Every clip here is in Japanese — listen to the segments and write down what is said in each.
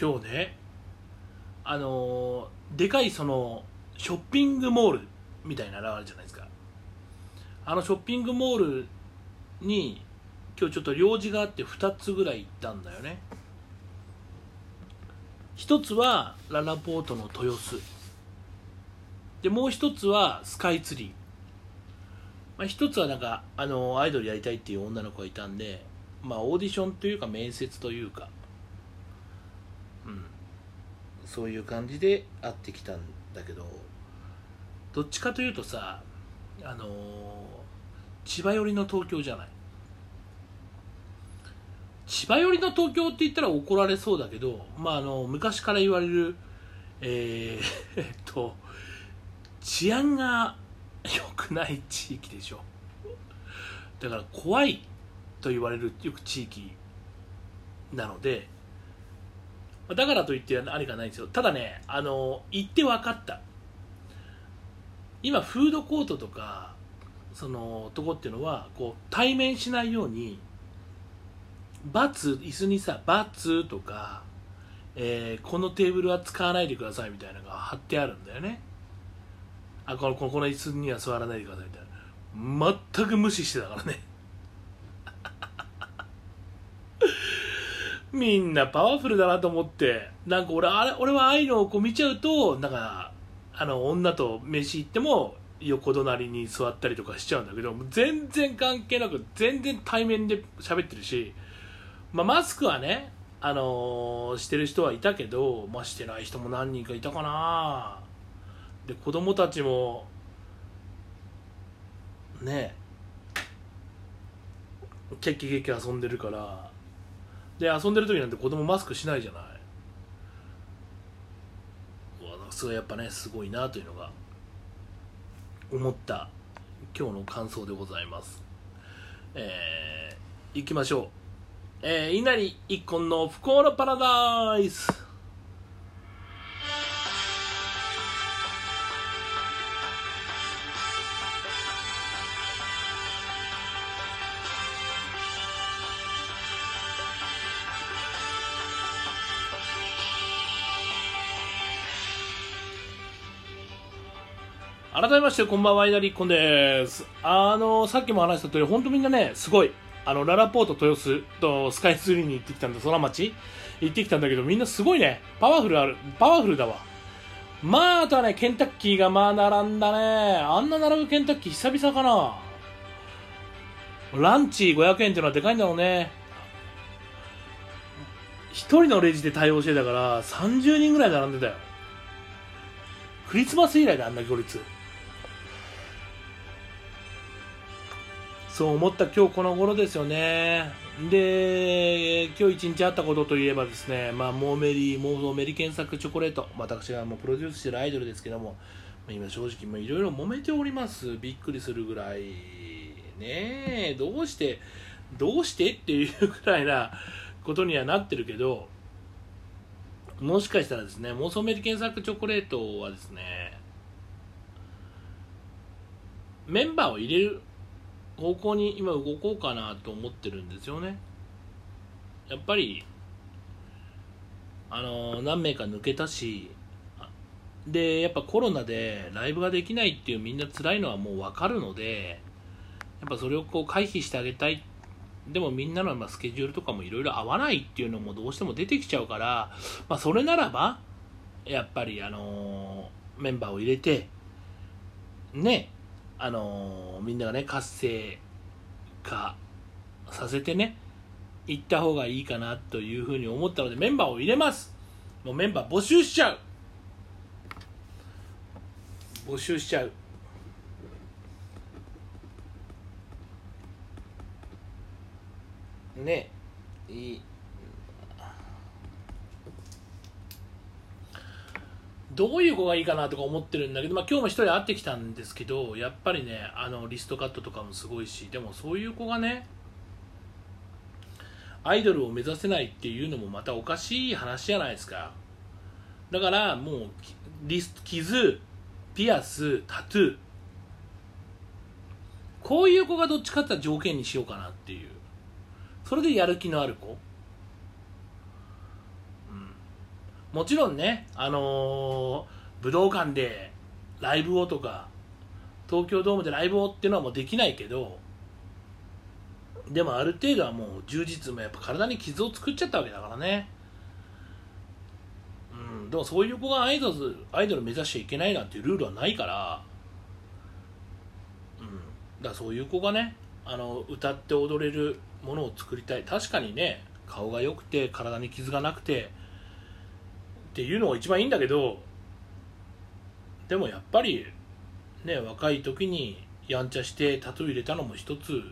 今日ねあのでかいそのショッピングモールみたいなのあるじゃないですか。あのショッピングモールに今日ちょっと用事があって2つぐらい行ったんだよね。一つはララポートの豊洲。でもう一つはスカイツリー、まあ、一つはなんかあのアイドルやりたいっていう女の子がいたんでまあオーディションというか面接というか。そういう感じで会ってきたんだけど。どっちかというとさあのー千葉寄りの東京じゃない？千葉寄りの東京って言ったら怒られそうだけど、まあ、あの昔から言われる、えー えっと治安が良くない地域でしょ。だから怖いと言われるよく地域なのでだからといってありがないんですよ。ただねあの行って分かった。今フードコートとかそのとこっていうのはこう対面しないようにバツ椅子にさバツとか、えーこのテーブルは使わないでくださいみたいなのが貼ってあるんだよね。あこのこのこの椅子には座らないでくださいみたいな。全く無視してたからね。みんなパワフルだなと思ってなんか俺あれ俺はああいうのをこう見ちゃうとなんかあの女と飯行っても横隣に座ったりとかしちゃうんだけど全然関係なく全然対面で喋ってるし、まあ、マスクはね、あのーしてる人はいたけど、まあ、してない人も何人かいたかな。で子供たちもねキャッキャキャッキ遊んでるからで遊んでる時なんて子供マスクしないじゃない。うわそれやっぱねすごいなというのが思った今日の感想でございます。えー、いきましょう。えー、稲荷一本の不幸のパラダイス。ましてこんばんは稲荷一本です。あのさっきも話した通り本当みんなねすごいあのララポート豊洲とスカイツリーに行ってきたんだ空町。行ってきたんだけどみんなすごいね。パワフルあるパワフルだわ。まああとはねケンタッキーがまあ並んだね。あんな並ぶケンタッキー久々かな。ランチ500円っていうのはでかいんだろうね。一人のレジで対応してたから30人ぐらい並んでたよ。クリスマス以来だあんな行列。そう思った今日この頃ですよね。で今日一日あったことといえばですねまあモーメリーモーメリ検索チョコレート。私がもうプロデュースしてるアイドルですけども今正直いろいろ揉めております。びっくりするぐらいね。えどうしてどうしてっていうぐらいな ことにはなってるけどもしかしたらですね妄想メリ検索チョコレートはですねメンバーを入れる方向に今動こうかなと思ってるんですよね。やっぱりあの何名か抜けたしでやっぱコロナでライブができないっていうみんな辛いのはもう分かるのでやっぱそれをこう回避してあげたい。でもみんなのまスケジュールとかもいろいろ合わないっていうのもどうしても出てきちゃうから、まあ、それならばやっぱりあのメンバーを入れてねあのみんながね活性化させてね行った方がいいかなというふうに思ったのでメンバーを入れます。もうメンバー募集しちゃう。募集しちゃう。ねいい。どういう子がいいかなとか思ってるんだけど、まあ、今日も一人会ってきたんですけどやっぱりねあのリストカットとかもすごいしでもそういう子がねアイドルを目指せないっていうのもまたおかしい話じゃないですか。だからもうリス傷ピアスタトゥーこういう子がどっちかって言ったら条件にしようかなっていう。それでやる気のある子、うん、もちろんねあのー武道館でライブをとか東京ドームでライブをっていうのはもうできないけどでもある程度はもう充実もやっぱ体に傷を作っちゃったわけだからね。うんでもそういう子がアイドルアイドル目指しちゃいけないなんていうルールはないからうんだからそういう子がねあの歌って踊れるものを作りたい。確かにね顔が良くて体に傷がなくてっていうのが一番いいんだけどでもやっぱりね若い時にやんちゃしてタトゥー入れたのも一つ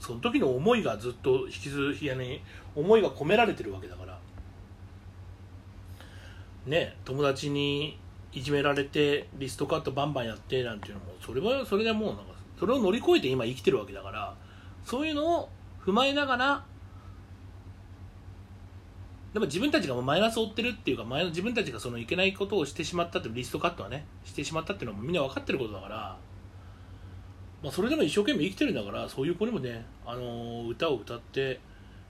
その時の思いがずっと引きずいやね思いが込められてるわけだから。ね友達にいじめられてリストカットバンバンやってなんていうのもそれはそれでもうなんかそれを乗り越えて今生きてるわけだからそういうのを踏まえながらでも自分たちがもうマイナスを負ってるっていうか前の自分たちがそのいけないことをしてしまったってリストカットはねしてしまったっていうのもみんな分かってることだから、まあ、それでも一生懸命生きてるんだからそういう子にもね、あのー歌を歌って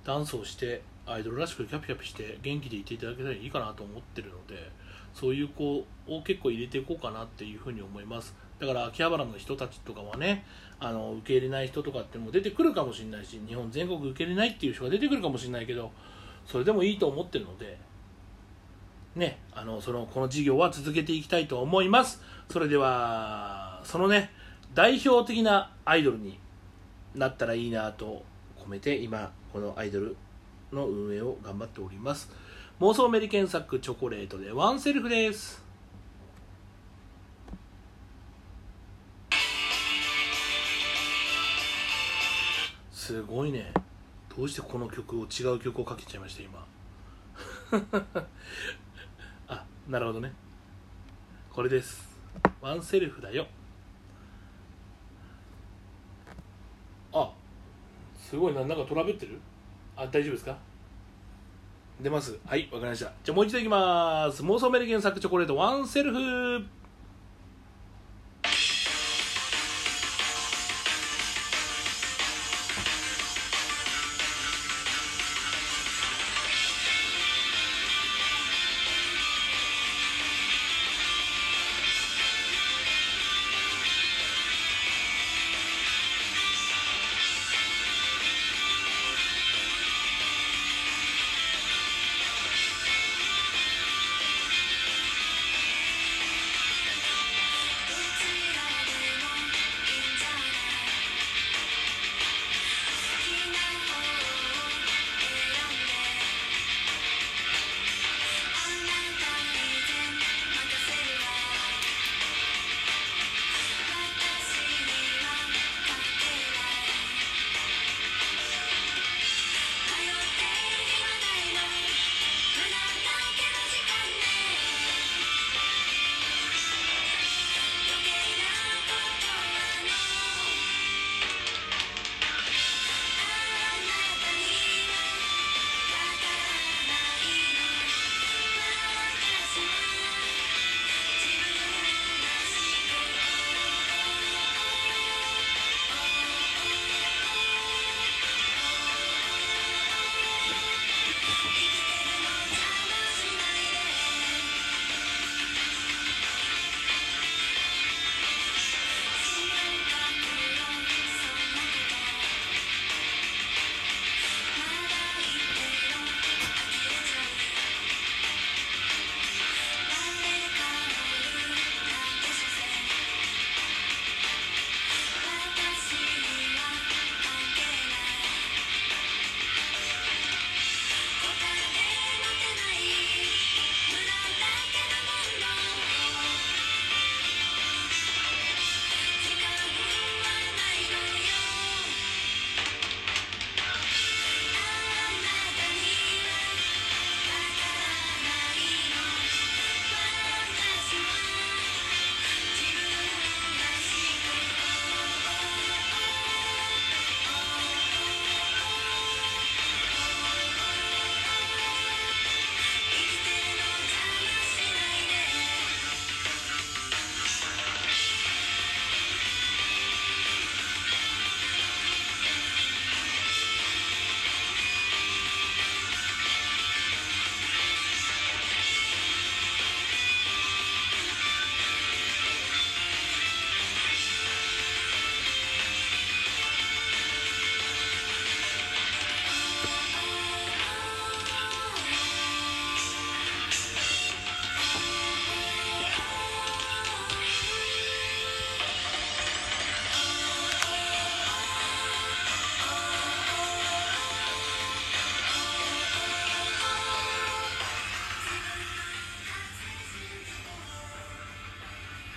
ダンスをしてアイドルらしくキャピキャピして元気でいていただけたらいいかなと思ってるのでそういう子を結構入れていこうかなっていうふうに思います。だから秋葉原の人たちとかはねあの受け入れない人とかっても出てくるかもしれないし日本全国受け入れないっていう人が出てくるかもしれないけどそれでもいいと思ってるのでねあのそのこの事業は続けていきたいと思います。それではそのね代表的なアイドルになったらいいなと込めて今このアイドルの運営を頑張っております。妄想メリケンサックチョコレートでワンセルフです。すごいね。どうしてこの曲を違う曲をかけちゃいました今？あなるほどね。これです。ワンセルフだよ。あすごいななんかトラベってる？あ大丈夫ですか？出ます。はいわかりました。じゃあもう一度いきます。妄想メリケンサックチョコレートワンセルフ。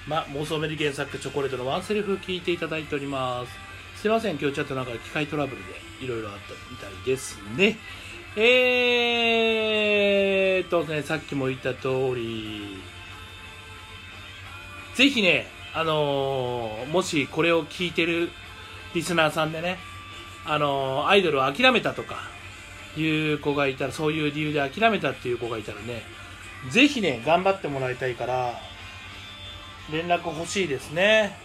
ま、妄想メリケン作チョコレートのワンセリフ聞いていただいております。すいません今日ちょっとなんか機械トラブルでいろいろあったみたいですね。えーっとねさっきも言った通りぜひねあのーもしこれを聞いてるリスナーさんでねあのーアイドルを諦めたとかいう子がいたらそういう理由で諦めたっていう子がいたらねぜひね頑張ってもらいたいから連絡欲しいですね。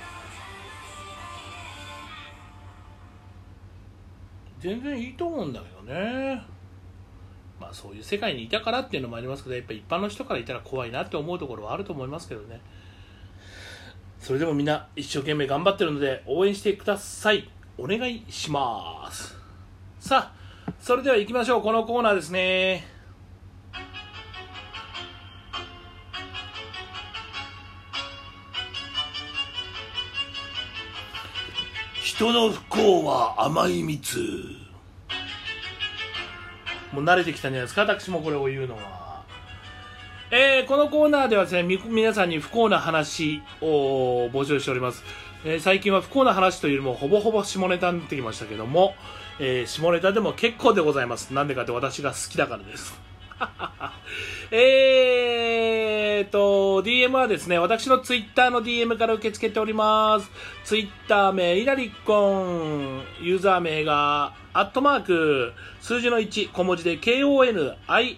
全然いいと思うんだけどね。まあそういう世界にいたからっていうのもありますけどやっぱ一般の人からいたら怖いなって思うところはあると思いますけどね。それでもみんな一生懸命頑張ってるので応援してください。お願いします。さあそれでは行きましょう。このコーナーですね。人の不幸は甘い蜜。もう慣れてきたんじゃないですか？私もこれを言うのは。えーこのコーナーではですね皆さんに不幸な話を募集しております、えー最近は不幸な話というよりもほぼほぼ下ネタになってきましたけども、えー下ネタでも結構でございます。なんでかって私が好きだからです。えーと、DM はですね、私のツイッターの DM から受け付けております。ツイッター名、イラリッコン、ユーザー名が、アットマーク、数字の1、小文字で KONINARI、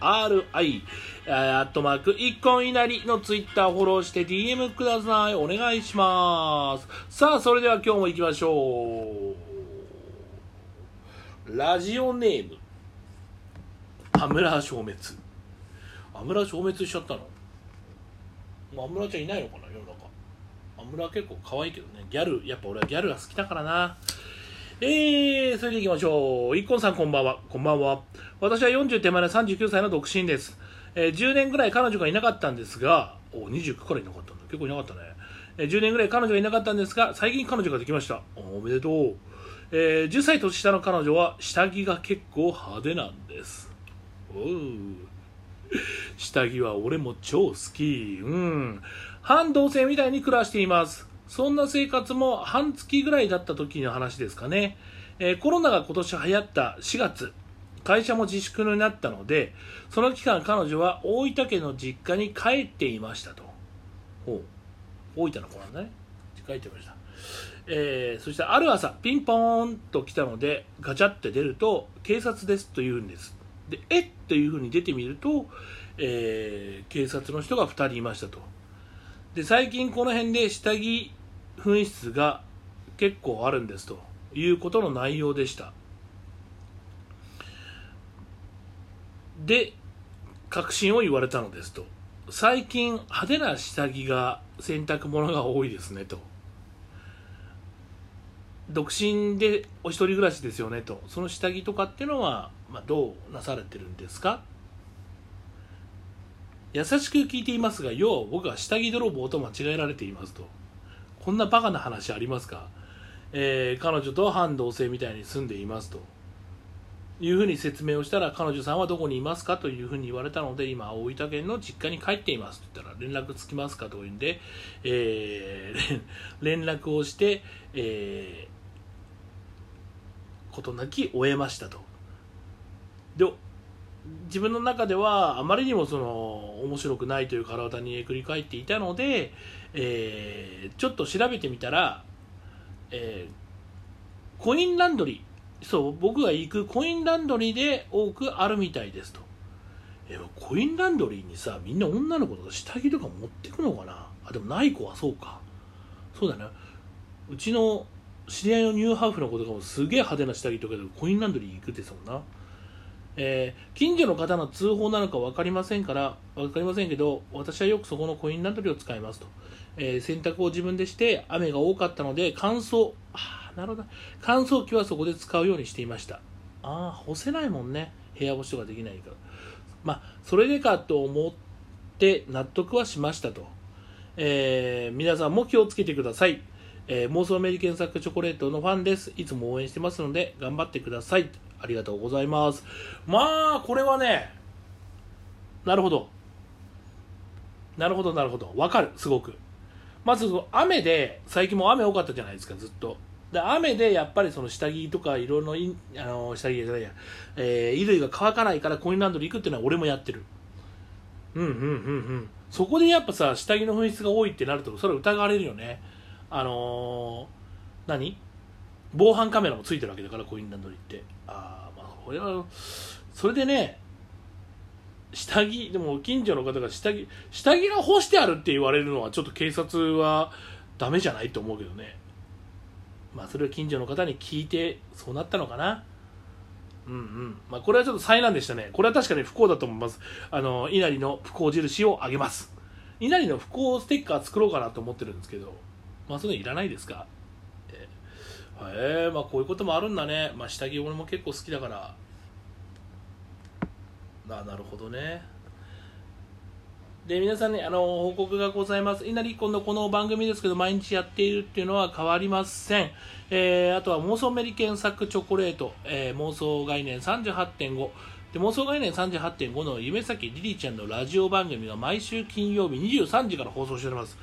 アットマーク、一コン稲荷のツイッターフォローして DM ください。お願いします。さあ、それでは今日も行きましょう。ラジオネーム、アムラ消滅アムラ消滅しちゃったの？もうアムラちゃんいないのかな世の中アムラ結構可愛いけどねギャルやっぱ俺はギャルが好きだからなえー、それでいきましょう。一ンさんこんばんは。こんばんは。私は40手前の39歳の独身です。えー10年ぐらい彼女がいなかったんですが、お、29からいなかったんだ。結構いなかったね。えー10年ぐらい彼女がいなかったんですが、最近彼女ができました。おおめでとう。えー10歳年下の彼女は下着が結構派手なんです。下着は俺も超好き。うん。半同棲みたいに暮らしています。そんな生活も半月ぐらいだった時の話ですかね。えーコロナが今年流行った4月、会社も自粛になったので、その期間彼女は大分県の実家に帰っていましたと。ほう。大分の子なんだね。帰ってました。えーそしてある朝、ピンポーンと来たので、ガチャって出ると、警察ですと言うんです。で、えっ？というふうに出てみると、えー警察の人が2人いましたと。で、最近この辺で下着紛失が結構あるんですということの内容でした。で、確信を言われたのですと。最近派手な下着が洗濯物が多いですねと。独身でお一人暮らしですよねと。その下着とかっていうのは、まあ、どうなされてるんですか？優しく聞いていますが、要は僕は下着泥棒と間違えられていますと。こんなバカな話ありますか？えー彼女と半同棲みたいに住んでいますと。いうふうに説明をしたら、彼女さんはどこにいますか？というふうに言われたので、今、大分県の実家に帰っていますと言ったら、連絡つきますか？というんで、えー 連絡をして、えーことなき終えましたと。で自分の中ではあまりにもその面白くないという体に繰り返っていたので、えーちょっと調べてみたら、えーコインランドリー。そう僕が行くコインランドリーで多くあるみたいですと、えーコインランドリーにさみんな女の子とか下着とか持ってくのかな？あでもない子はそうか。そうだねうちの知り合いのニューハーフの子とかもすげえ派手な下着とかでコインランドリー行くってさもんな。えー近所の方の通報なのか分かりませんから分かりませんけど私はよくそこのコインランドリーを使いますと、えー洗濯を自分でして雨が多かったので乾燥あーなるほど。乾燥機はそこで使うようにしていました。ああ干せないもんね。部屋干しとかできないから。まあそれでかと思って納得はしましたと、えー皆さんも気をつけてください。えー妄想アメリカンサックチョコレートのファンです。いつも応援してますので、頑張ってください。ありがとうございます。まあ、これはね、なるほど。なるほどなるほどわかるすごくまず雨で最近も雨多かったじゃないですかずっとで雨でやっぱりその下着とかいろいろあの下着じゃないや、えー、衣類が乾かないからコインランドリー行くっていうのは俺もやってるうんうんうんうんそこでやっぱさ下着の紛失が多いってなるとそれは疑われるよねあのー、何？防犯カメラもついてるわけだからコインランドリーって。ああまあこれはそれでね下着でも近所の方が下着下着が干してあるって言われるのはちょっと警察はダメじゃないと思うけどね。まあそれを近所の方に聞いてそうなったのかな。うんうん。まあこれはちょっと災難でしたね。これは確かに不幸だと思います。あの稲荷の不幸印をあげます。稲荷の不幸ステッカー作ろうかなと思ってるんですけど。まあそれいらないですか？えー、え、まあこういうこともあるんだね。まあ下着俺も結構好きだから。あなるほどね。で皆さんねあの報告がございます。稲荷今度この番組ですけど毎日やっているっていうのは変わりません、えー、あとは妄想メリケンサックチョコレート、えー、妄想概念38.5で妄想概念38.5の夢咲りりちゃんのラジオ番組が毎週金曜日23時から放送しております。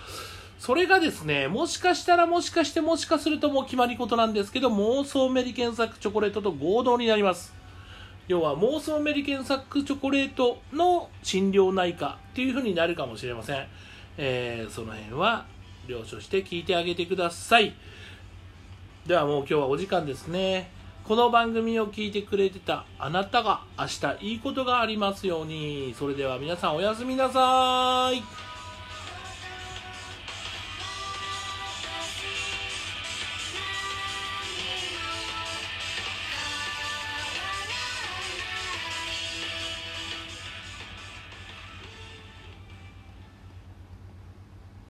それがですね、もしかしたらもしかしてもしかするともう決まりことなんですけど、妄想メリケンサックチョコレートと合同になります。要は妄想メリケンサックチョコレートの診療内科っていう風になるかもしれません、えー、その辺は了承して聞いてあげてください。ではもう今日はお時間ですね。この番組を聞いてくれてたあなたが明日いいことがありますように。それでは皆さんおやすみなさーい。